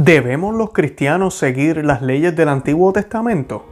¿Debemos los cristianos seguir las leyes del Antiguo Testamento?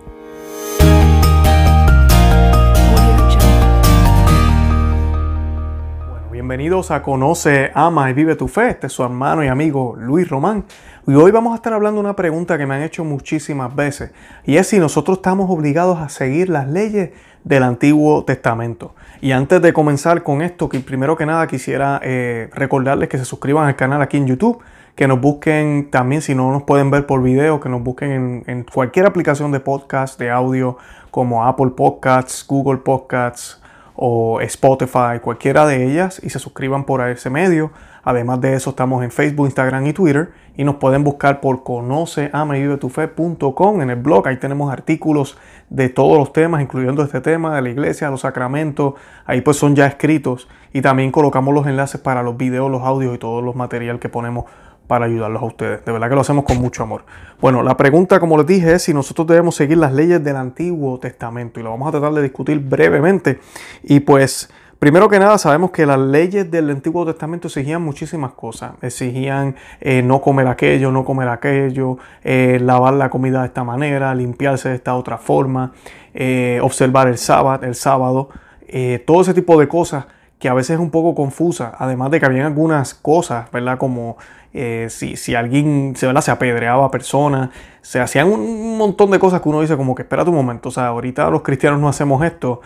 Bueno, bienvenidos a Conoce, Ama y Vive tu Fe. Este es su hermano y amigo Luis Román. Y hoy vamos a estar hablando de una pregunta que me han hecho muchísimas veces. Y es si nosotros estamos obligados a seguir las leyes del Antiguo Testamento. Y antes de comenzar con esto, que primero que nada quisiera eh, recordarles que se suscriban al canal aquí en YouTube que nos busquen también, si no nos pueden ver por video, que nos busquen en, cualquier aplicación de podcast, de audio, como Apple Podcasts, Google Podcasts o Spotify, cualquiera de ellas, y se suscriban por ese medio. Además de eso, estamos en Facebook, Instagram y Twitter. Y nos pueden buscar por conoceamavivetufe.com en el blog. Ahí tenemos artículos de todos los temas, incluyendo este tema de la iglesia, los sacramentos. Ahí pues son ya escritos. Y también colocamos los enlaces para los videos, los audios y todos los materiales que ponemos para ayudarlos a ustedes. De verdad que lo hacemos con mucho amor. Bueno, la pregunta, como les dije, es si nosotros debemos seguir las leyes del Antiguo Testamento y lo vamos a tratar de discutir brevemente. Y pues, primero que nada, sabemos que las leyes del Antiguo Testamento exigían muchísimas cosas. Exigían eh, no comer aquello, no comer aquello, eh, lavar la comida de esta manera, limpiarse de esta otra forma, eh, observar el sábado, el sábado, todo ese tipo de cosas que a veces es un poco confusa, además de que había algunas cosas, ¿verdad? Como eh, si, si, alguien se, se apedreaba a personas, se hacían un montón de cosas que uno dice como que espera un momento, o sea, ahorita los cristianos no hacemos esto,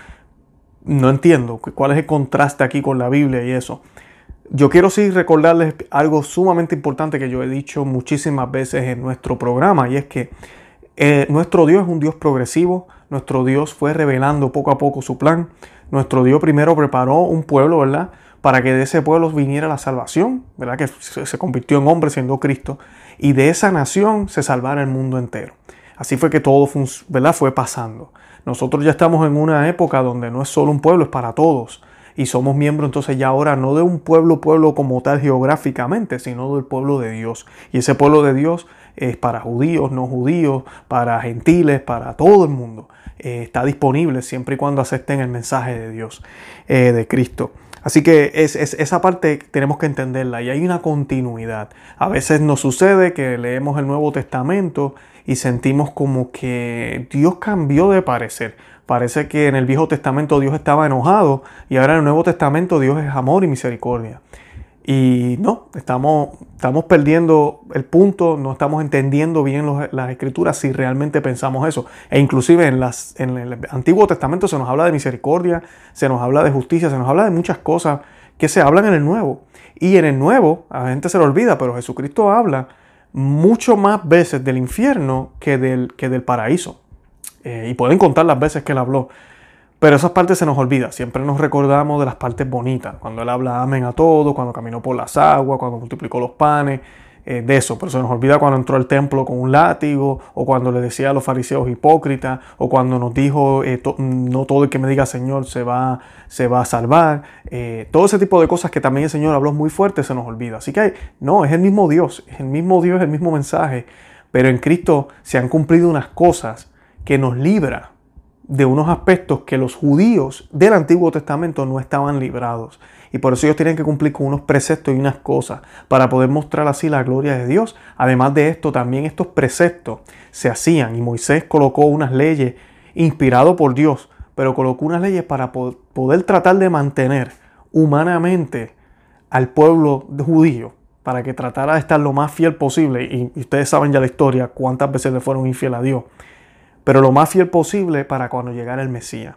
no entiendo cuál es el contraste aquí con la Biblia y eso. Yo quiero sí recordarles algo sumamente importante que yo he dicho muchísimas veces en nuestro programa y es que eh, nuestro Dios es un Dios progresivo, nuestro Dios fue revelando poco a poco su plan, nuestro Dios primero preparó un pueblo, ¿verdad? Para que de ese pueblo viniera la salvación, ¿verdad? Que se convirtió en hombre siendo Cristo, y de esa nación se salvara el mundo entero. Así fue que todo ¿verdad? fue pasando. Nosotros ya estamos en una época donde no es solo un pueblo, es para todos. Y somos miembros entonces ya ahora no de un pueblo, pueblo como tal geográficamente, sino del pueblo de Dios. Y ese pueblo de Dios es para judíos, no judíos, para gentiles, para todo el mundo. Eh, está disponible siempre y cuando acepten el mensaje de Dios, eh, de Cristo. Así que es, esa parte tenemos que entenderla y hay una continuidad. A veces nos sucede que leemos el Nuevo Testamento y sentimos como que Dios cambió de parecer. Parece que en el Viejo Testamento Dios estaba enojado y ahora en el Nuevo Testamento Dios es amor y misericordia. Y no, estamos, estamos perdiendo el punto, no estamos entendiendo bien las escrituras si realmente pensamos eso. E inclusive en, las, en el Antiguo Testamento se nos habla de misericordia, se nos habla de justicia, se nos habla de muchas cosas que se hablan en el Nuevo. Y en el Nuevo, a la gente se lo olvida, pero Jesucristo habla mucho más veces del infierno que del, que del paraíso. Eh, y pueden contar las veces que él habló. Pero esas partes se nos olvida. Siempre nos recordamos de las partes bonitas. Cuando Él habla amén a todo, cuando caminó por las aguas, cuando multiplicó los panes, eh, de eso. Pero se nos olvida cuando entró al templo con un látigo, o cuando le decía a los fariseos hipócritas, o cuando nos dijo, eh, no todo el que me diga Señor se va, se va a salvar. Eh, todo ese tipo de cosas que también el Señor habló muy fuerte se nos olvida. Así que no, es el mismo Dios, es el mismo Dios, el mismo mensaje. Pero en Cristo se han cumplido unas cosas que nos libra de unos aspectos que los judíos del Antiguo Testamento no estaban librados. Y por eso ellos tienen que cumplir con unos preceptos y unas cosas para poder mostrar así la gloria de Dios. Además de esto, también estos preceptos se hacían y Moisés colocó unas leyes inspirado por Dios, pero colocó unas leyes para poder tratar de mantener humanamente al pueblo judío para que tratara de estar lo más fiel posible. Y ustedes saben ya la historia, cuántas veces le fueron infiel a Dios pero lo más fiel posible para cuando llegara el Mesías.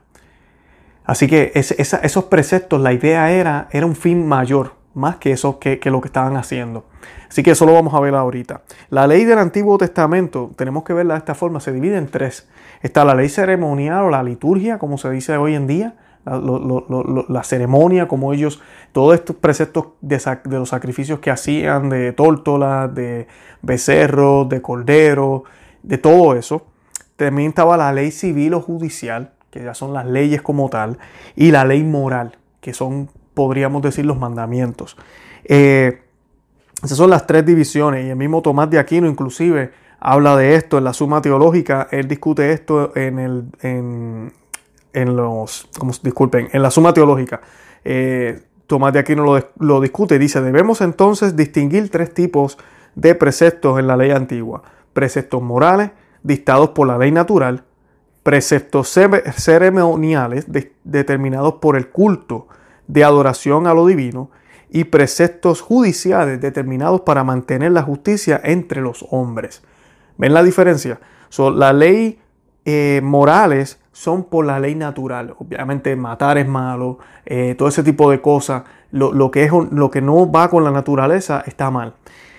Así que esos preceptos, la idea era, era un fin mayor, más que eso que, lo que estaban haciendo. Así que eso lo vamos a ver ahorita. La ley del Antiguo Testamento, tenemos que verla de esta forma, se divide en tres. Está la ley ceremonial o la liturgia, como se dice hoy en día, la, ceremonia, como ellos, todos estos preceptos de, de, los sacrificios que hacían, de tórtolas, de becerros, de cordero, de todo eso. También estaba la ley civil o judicial, que ya son las leyes como tal, y la ley moral, que son, podríamos decir, los mandamientos. Eh, esas son las tres divisiones, y el mismo Tomás de Aquino inclusive habla de esto en la Suma Teológica, él discute esto en, el, en, los, disculpen, en la Suma Teológica. Eh, Tomás de Aquino lo, lo discute dice, debemos entonces distinguir tres tipos de preceptos en la ley antigua. Preceptos morales dictados por la ley natural, preceptos ceremoniales determinados por el culto de adoración a lo divino y preceptos judiciales determinados para mantener la justicia entre los hombres. ¿Ven la diferencia? la ley eh, morales son por la ley natural. Obviamente matar es malo, eh, todo ese tipo de cosas. Lo, que es, lo que no va con la naturaleza está mal.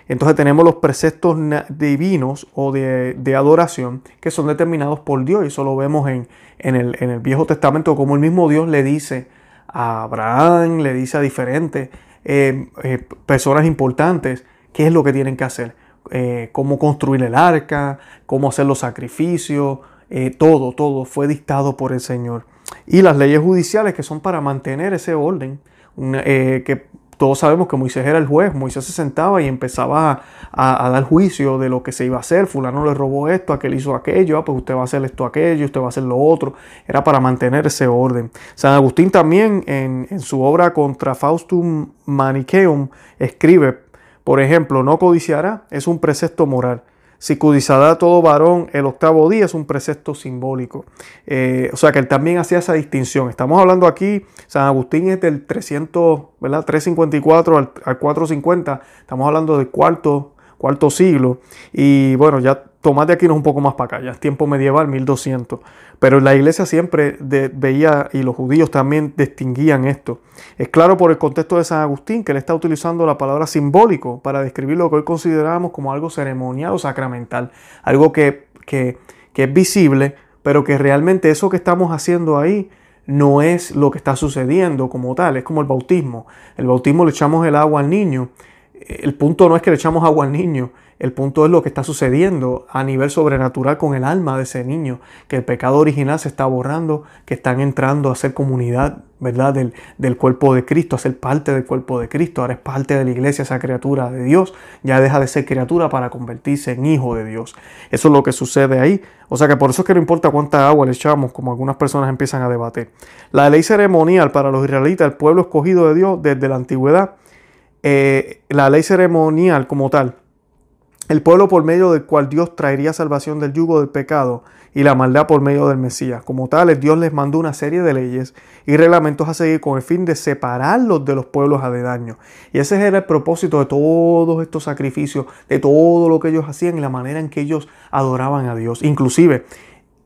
Entonces tenemos los preceptos divinos o de, adoración que son determinados por Dios y eso lo vemos en, el, Viejo Testamento como el mismo Dios le dice a Abraham, le dice a diferentes eh, eh, personas importantes qué es lo que tienen que hacer, eh, cómo construir el arca, cómo hacer los sacrificios, todo, todo fue dictado por el Señor. Y las leyes judiciales que son para mantener ese orden, que todos sabemos que Moisés era el juez, Moisés se sentaba y empezaba a, dar juicio de lo que se iba a hacer, fulano le robó esto, aquel hizo aquello, ah, pues usted va a hacer esto, aquello, usted va a hacer lo otro, era para mantener ese orden. San Agustín también en, en su obra contra Faustum Manicheum escribe, por ejemplo, no codiciará, es un precepto moral cudizará todo varón el octavo día es un precepto simbólico. Eh, o sea que él también hacía esa distinción. Estamos hablando aquí, San Agustín es del 300, ¿verdad? 354 al, al 450. Estamos hablando del cuarto, cuarto siglo. Y bueno, ya Tomás de aquí no es un poco más para acá, ya es tiempo medieval, 1200. Pero la iglesia siempre veía, y los judíos también distinguían esto. Es claro por el contexto de San Agustín que él está utilizando la palabra simbólico para describir lo que hoy consideramos como algo ceremonial o sacramental. Algo que, que, que es visible, pero que realmente eso que estamos haciendo ahí no es lo que está sucediendo como tal, es como el bautismo. El bautismo le echamos el agua al niño. El punto no es que le echamos agua al niño, el punto es lo que está sucediendo a nivel sobrenatural con el alma de ese niño, que el pecado original se está borrando, que están entrando a ser comunidad, ¿verdad? Del, del, cuerpo de Cristo, a ser parte del cuerpo de Cristo. Ahora es parte de la iglesia esa criatura de Dios. Ya deja de ser criatura para convertirse en hijo de Dios. Eso es lo que sucede ahí. O sea que por eso es que no importa cuánta agua le echamos, como algunas personas empiezan a debatir. La ley ceremonial para los israelitas, el pueblo escogido de Dios desde la antigüedad, eh, la ley ceremonial como tal, el pueblo por medio del cual Dios traería salvación del yugo del pecado y la maldad por medio del Mesías. Como tales, Dios les mandó una serie de leyes y reglamentos a seguir con el fin de separarlos de los pueblos aledaños. Y ese era el propósito de todos estos sacrificios, de todo lo que ellos hacían y la manera en que ellos adoraban a Dios. Inclusive,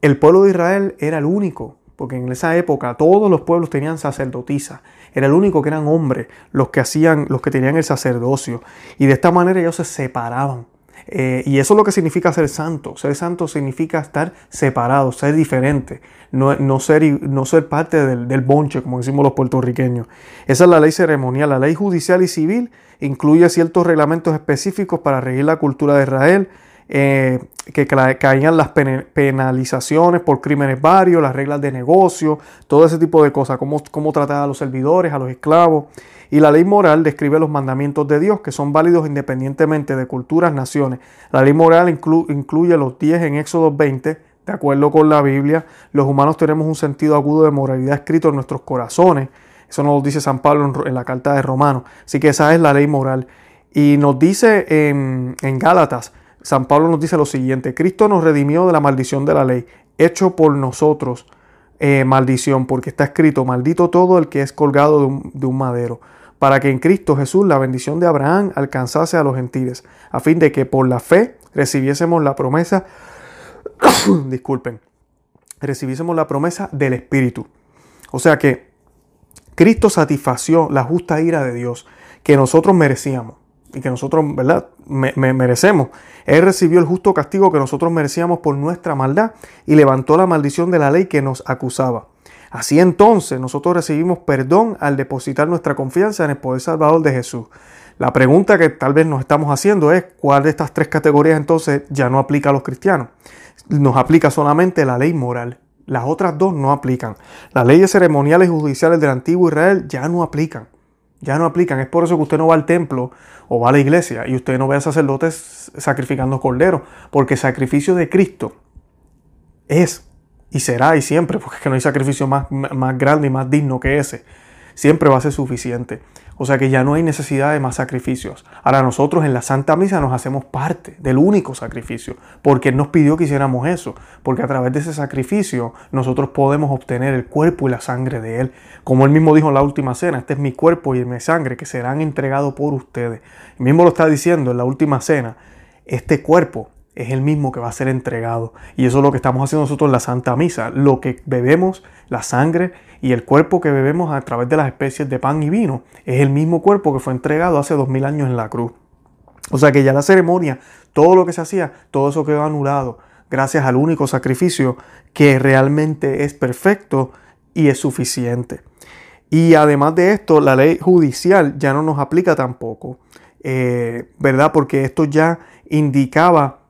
el pueblo de Israel era el único, porque en esa época todos los pueblos tenían sacerdotisa. Era el único que eran hombres los que hacían, los que tenían el sacerdocio. Y de esta manera ellos se separaban eh, y eso es lo que significa ser santo. Ser santo significa estar separado, ser diferente, no, ser, no ser parte del, bonche, como decimos los puertorriqueños. Esa es la ley ceremonial. La ley judicial y civil incluye ciertos reglamentos específicos para regir la cultura de Israel, eh, que caían las penalizaciones por crímenes varios, las reglas de negocio, todo ese tipo de cosas, cómo, cómo tratar a los servidores, a los esclavos. Y la ley moral describe los mandamientos de Dios que son válidos independientemente de culturas, naciones. La ley moral incluye los 10 en Éxodo 20, de acuerdo con la Biblia. Los humanos tenemos un sentido agudo de moralidad escrito en nuestros corazones. Eso nos lo dice San Pablo en, la carta de Romanos. Así que esa es la ley moral. Y nos dice en, en Gálatas, San Pablo nos dice lo siguiente, Cristo nos redimió de la maldición de la ley, hecho por nosotros eh, maldición, porque está escrito, maldito todo el que es colgado de un madero para que en Cristo Jesús la bendición de Abraham alcanzase a los gentiles, a fin de que por la fe recibiésemos la promesa, disculpen, recibiésemos la promesa del Espíritu. O sea que Cristo satisfació la justa ira de Dios que nosotros merecíamos y que nosotros, ¿verdad? merecemos. Él recibió el justo castigo que nosotros merecíamos por nuestra maldad y levantó la maldición de la ley que nos acusaba. Así entonces nosotros recibimos perdón al depositar nuestra confianza en el poder salvador de Jesús. La pregunta que tal vez nos estamos haciendo es cuál de estas tres categorías entonces ya no aplica a los cristianos. Nos aplica solamente la ley moral. Las otras dos no aplican. Las leyes ceremoniales y judiciales del antiguo Israel ya no aplican. Ya no aplican. Es por eso que usted no va al templo o va a la iglesia y usted no ve a sacerdotes sacrificando corderos. Porque el sacrificio de Cristo es y será y siempre, porque es que no hay sacrificio más, más grande y más digno que ese. Siempre va a ser suficiente. O sea que ya no hay necesidad de más sacrificios. Ahora nosotros en la Santa Misa nos hacemos parte del único sacrificio, porque Él nos pidió que hiciéramos eso, porque a través de ese sacrificio nosotros podemos obtener el cuerpo y la sangre de Él. Como Él mismo dijo en la última cena, este es mi cuerpo y mi sangre que serán entregados por ustedes. Él mismo lo está diciendo en la última cena, este cuerpo es el mismo que va a ser entregado. Y eso es lo que estamos haciendo nosotros en la Santa Misa. Lo que bebemos, la sangre y el cuerpo que bebemos a través de las especies de pan y vino, es el mismo cuerpo que fue entregado hace dos mil años en la cruz. O sea que ya la ceremonia, todo lo que se hacía, todo eso quedó anulado gracias al único sacrificio que realmente es perfecto y es suficiente. Y además de esto, la ley judicial ya no nos aplica tampoco, eh, ¿verdad? Porque esto ya indicaba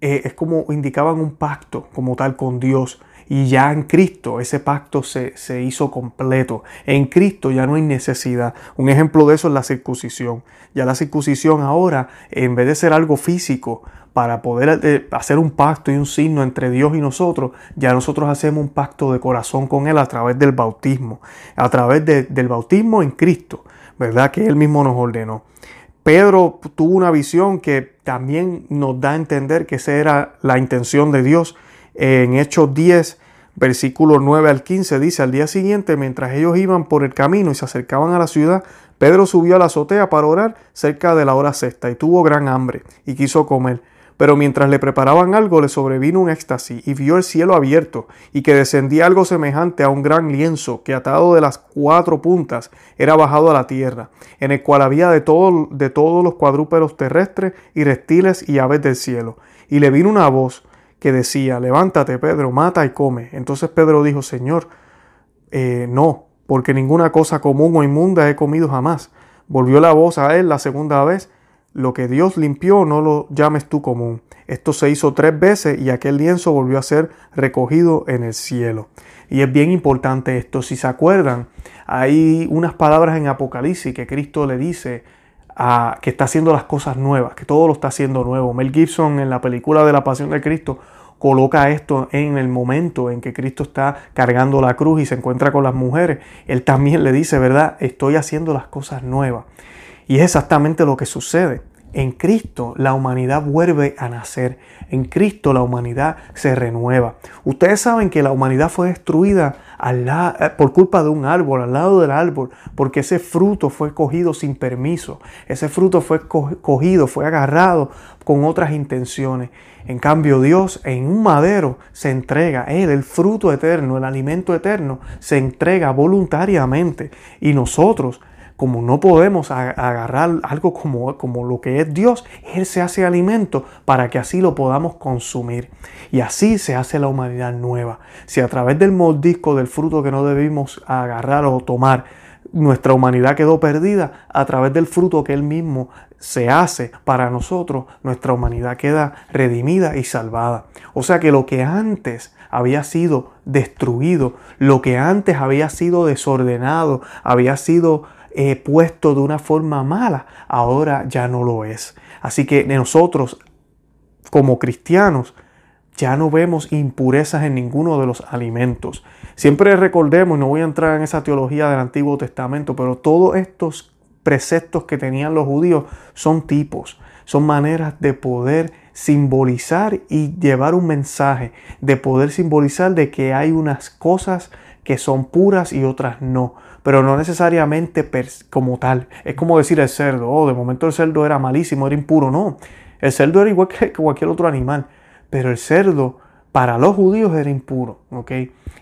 eh, es como indicaban un pacto como tal con Dios. Y ya en Cristo ese pacto se, se, hizo completo. En Cristo ya no hay necesidad. Un ejemplo de eso es la circuncisión. Ya la circuncisión ahora, en vez de ser algo físico, para poder eh, hacer un pacto y un signo entre Dios y nosotros, ya nosotros hacemos un pacto de corazón con Él a través del bautismo. A través del bautismo en Cristo, ¿verdad? Que Él mismo nos ordenó. Pedro tuvo una visión que también nos da a entender que esa era la intención de Dios. En Hechos 10, versículo 9 al 15, dice, al día siguiente, mientras ellos iban por el camino y se acercaban a la ciudad, Pedro subió a la azotea para orar cerca de la hora sexta y tuvo gran hambre y quiso comer. Pero mientras le preparaban algo, le sobrevino un éxtasis y vio el cielo abierto y que descendía algo semejante a un gran lienzo que atado de las cuatro puntas era bajado a la tierra, en el cual había de, todo, de todos los cuadrúpedos terrestres y reptiles y aves del cielo. Y le vino una voz que decía, levántate Pedro, mata y come. Entonces Pedro dijo, Señor, eh, no, porque ninguna cosa común o inmunda he comido jamás. Volvió la voz a él la segunda vez lo que Dios limpió no lo llames tú común. Esto se hizo tres veces y aquel lienzo volvió a ser recogido en el cielo. Y es bien importante esto. Si se acuerdan, hay unas palabras en Apocalipsis que Cristo le dice a, que está haciendo las cosas nuevas, que todo lo está haciendo nuevo. Mel Gibson en la película de la Pasión de Cristo coloca esto en el momento en que Cristo está cargando la cruz y se encuentra con las mujeres. Él también le dice, ¿verdad? Estoy haciendo las cosas nuevas. Y es exactamente lo que sucede. En Cristo la humanidad vuelve a nacer. En Cristo la humanidad se renueva. Ustedes saben que la humanidad fue destruida eh, por culpa de un árbol, al lado del árbol, porque ese fruto fue cogido sin permiso. Ese fruto fue cogido, fue agarrado con otras intenciones. En cambio, Dios en un madero se entrega, Él, el fruto eterno, el alimento eterno, se entrega voluntariamente. Y nosotros como no podemos agarrar algo como, como lo que es Dios, Él se hace alimento para que así lo podamos consumir. Y así se hace la humanidad nueva. Si a través del mordisco del fruto que no debimos agarrar o tomar, nuestra humanidad quedó perdida, a través del fruto que Él mismo se hace para nosotros, nuestra humanidad queda redimida y salvada. O sea que lo que antes había sido destruido, lo que antes había sido desordenado, había sido eh, puesto de una forma mala, ahora ya no lo es. Así que nosotros, como cristianos, ya no vemos impurezas en ninguno de los alimentos. Siempre recordemos, no voy a entrar en esa teología del Antiguo Testamento, pero todos estos preceptos que tenían los judíos son tipos, son maneras de poder simbolizar y llevar un mensaje, de poder simbolizar de que hay unas cosas que son puras y otras no pero no necesariamente como tal. Es como decir el cerdo, oh, de momento el cerdo era malísimo, era impuro. No, el cerdo era igual que cualquier otro animal, pero el cerdo para los judíos era impuro, ¿ok?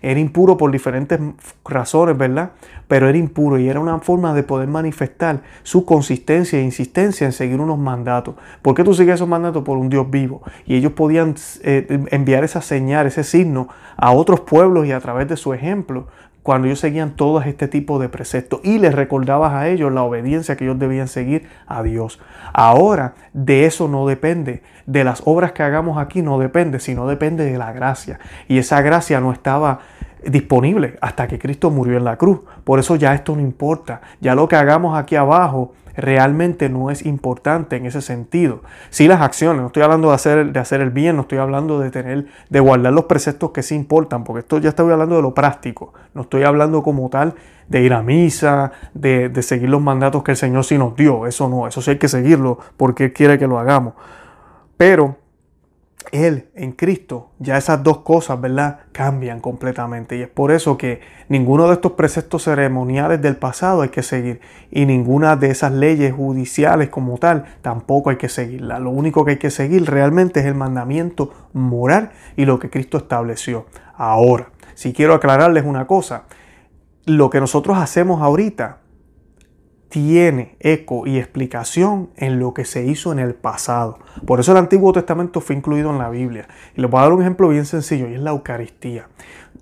Era impuro por diferentes razones, ¿verdad? Pero era impuro y era una forma de poder manifestar su consistencia e insistencia en seguir unos mandatos. ¿Por qué tú sigues esos mandatos? Por un Dios vivo. Y ellos podían eh, enviar esa señal, ese signo a otros pueblos y a través de su ejemplo cuando ellos seguían todo este tipo de preceptos y les recordabas a ellos la obediencia que ellos debían seguir a Dios. Ahora de eso no depende, de las obras que hagamos aquí no depende, sino depende de la gracia. Y esa gracia no estaba disponible hasta que Cristo murió en la cruz. Por eso ya esto no importa. Ya lo que hagamos aquí abajo realmente no es importante en ese sentido. Sí las acciones, no estoy hablando de hacer, de hacer el bien, no estoy hablando de tener, de guardar los preceptos que sí importan, porque esto ya estoy hablando de lo práctico, no estoy hablando como tal de ir a misa, de, de seguir los mandatos que el Señor sí nos dio, eso no, eso sí hay que seguirlo porque Él quiere que lo hagamos. Pero él en Cristo, ya esas dos cosas, ¿verdad? Cambian completamente. Y es por eso que ninguno de estos preceptos ceremoniales del pasado hay que seguir. Y ninguna de esas leyes judiciales como tal tampoco hay que seguirla. Lo único que hay que seguir realmente es el mandamiento moral y lo que Cristo estableció. Ahora, si quiero aclararles una cosa, lo que nosotros hacemos ahorita tiene eco y explicación en lo que se hizo en el pasado. Por eso el Antiguo Testamento fue incluido en la Biblia. Y les voy a dar un ejemplo bien sencillo y es la Eucaristía.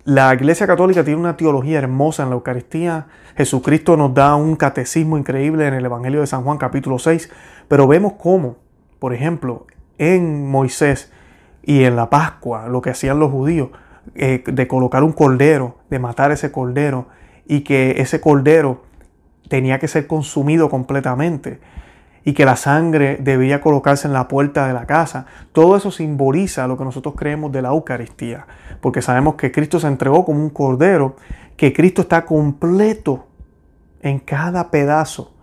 La Iglesia Católica tiene una teología hermosa en la Eucaristía. Jesucristo nos da un catecismo increíble en el Evangelio de San Juan capítulo 6. Pero vemos cómo, por ejemplo, en Moisés y en la Pascua, lo que hacían los judíos, eh, de colocar un cordero, de matar ese cordero y que ese cordero tenía que ser consumido completamente y que la sangre debía colocarse en la puerta de la casa. Todo eso simboliza lo que nosotros creemos de la Eucaristía, porque sabemos que Cristo se entregó como un cordero, que Cristo está completo en cada pedazo.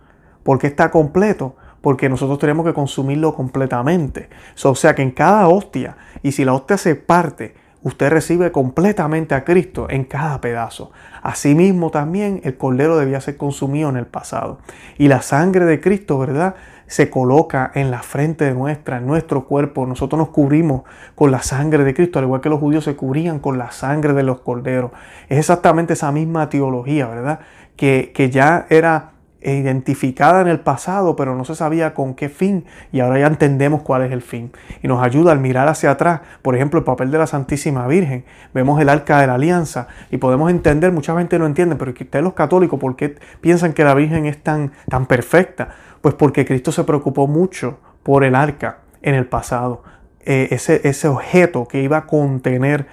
¿Por qué está completo? Porque nosotros tenemos que consumirlo completamente. O sea que en cada hostia, y si la hostia se parte, usted recibe completamente a Cristo en cada pedazo. Asimismo también el cordero debía ser consumido en el pasado. Y la sangre de Cristo, ¿verdad? Se coloca en la frente de nuestra, en nuestro cuerpo. Nosotros nos cubrimos con la sangre de Cristo, al igual que los judíos se cubrían con la sangre de los corderos. Es exactamente esa misma teología, ¿verdad? Que, que ya era identificada en el pasado, pero no se sabía con qué fin y ahora ya entendemos cuál es el fin. Y nos ayuda al mirar hacia atrás, por ejemplo, el papel de la Santísima Virgen. Vemos el arca de la alianza y podemos entender, mucha gente no entiende, pero ustedes los católicos, ¿por qué piensan que la Virgen es tan, tan perfecta? Pues porque Cristo se preocupó mucho por el arca en el pasado. Eh, ese, ese objeto que iba a contener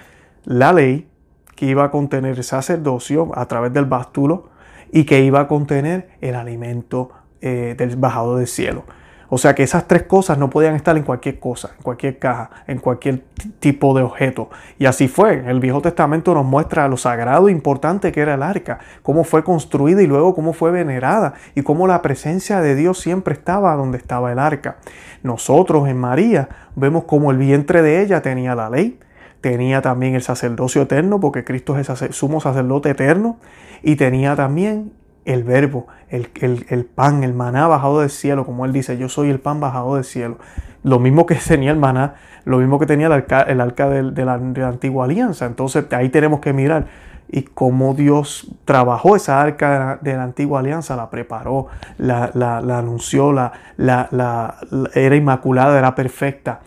la ley, que iba a contener el sacerdocio a través del bástulo, y que iba a contener el alimento eh, del bajado del cielo. O sea que esas tres cosas no podían estar en cualquier cosa, en cualquier caja, en cualquier tipo de objeto. Y así fue. El Viejo Testamento nos muestra lo sagrado e importante que era el arca, cómo fue construida y luego cómo fue venerada y cómo la presencia de Dios siempre estaba donde estaba el arca. Nosotros en María vemos cómo el vientre de ella tenía la ley, tenía también el sacerdocio eterno, porque Cristo es el sumo sacerdote eterno, y tenía también el verbo, el, pan, el maná bajado del cielo, como él dice, yo soy el pan bajado del cielo. Lo mismo que tenía el maná, lo mismo que tenía el arca, el de, la, antigua alianza. Entonces ahí tenemos que mirar y cómo Dios trabajó esa arca de la, antigua alianza, la preparó, la, anunció, la, la, era inmaculada, era perfecta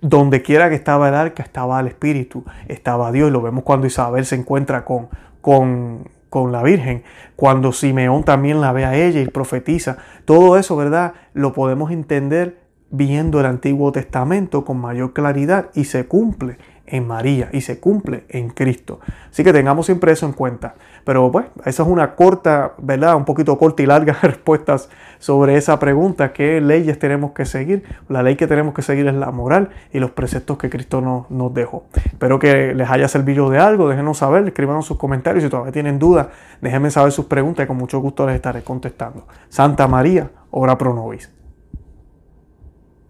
donde quiera que estaba el arca estaba el Espíritu, estaba Dios. Lo vemos cuando Isabel se encuentra con, con, con la Virgen, cuando Simeón también la ve a ella y profetiza. Todo eso, ¿verdad? Lo podemos entender viendo el Antiguo Testamento con mayor claridad y se cumple en María y se cumple en Cristo. Así que tengamos siempre eso en cuenta. Pero pues, esa es una corta, ¿verdad? Un poquito corta y larga respuestas sobre esa pregunta. ¿Qué leyes tenemos que seguir? La ley que tenemos que seguir es la moral y los preceptos que Cristo nos, nos dejó. Espero que les haya servido de algo. Déjenos saber, escriban sus comentarios. Si todavía tienen dudas, déjenme saber sus preguntas y con mucho gusto les estaré contestando. Santa María, ora pro nobis.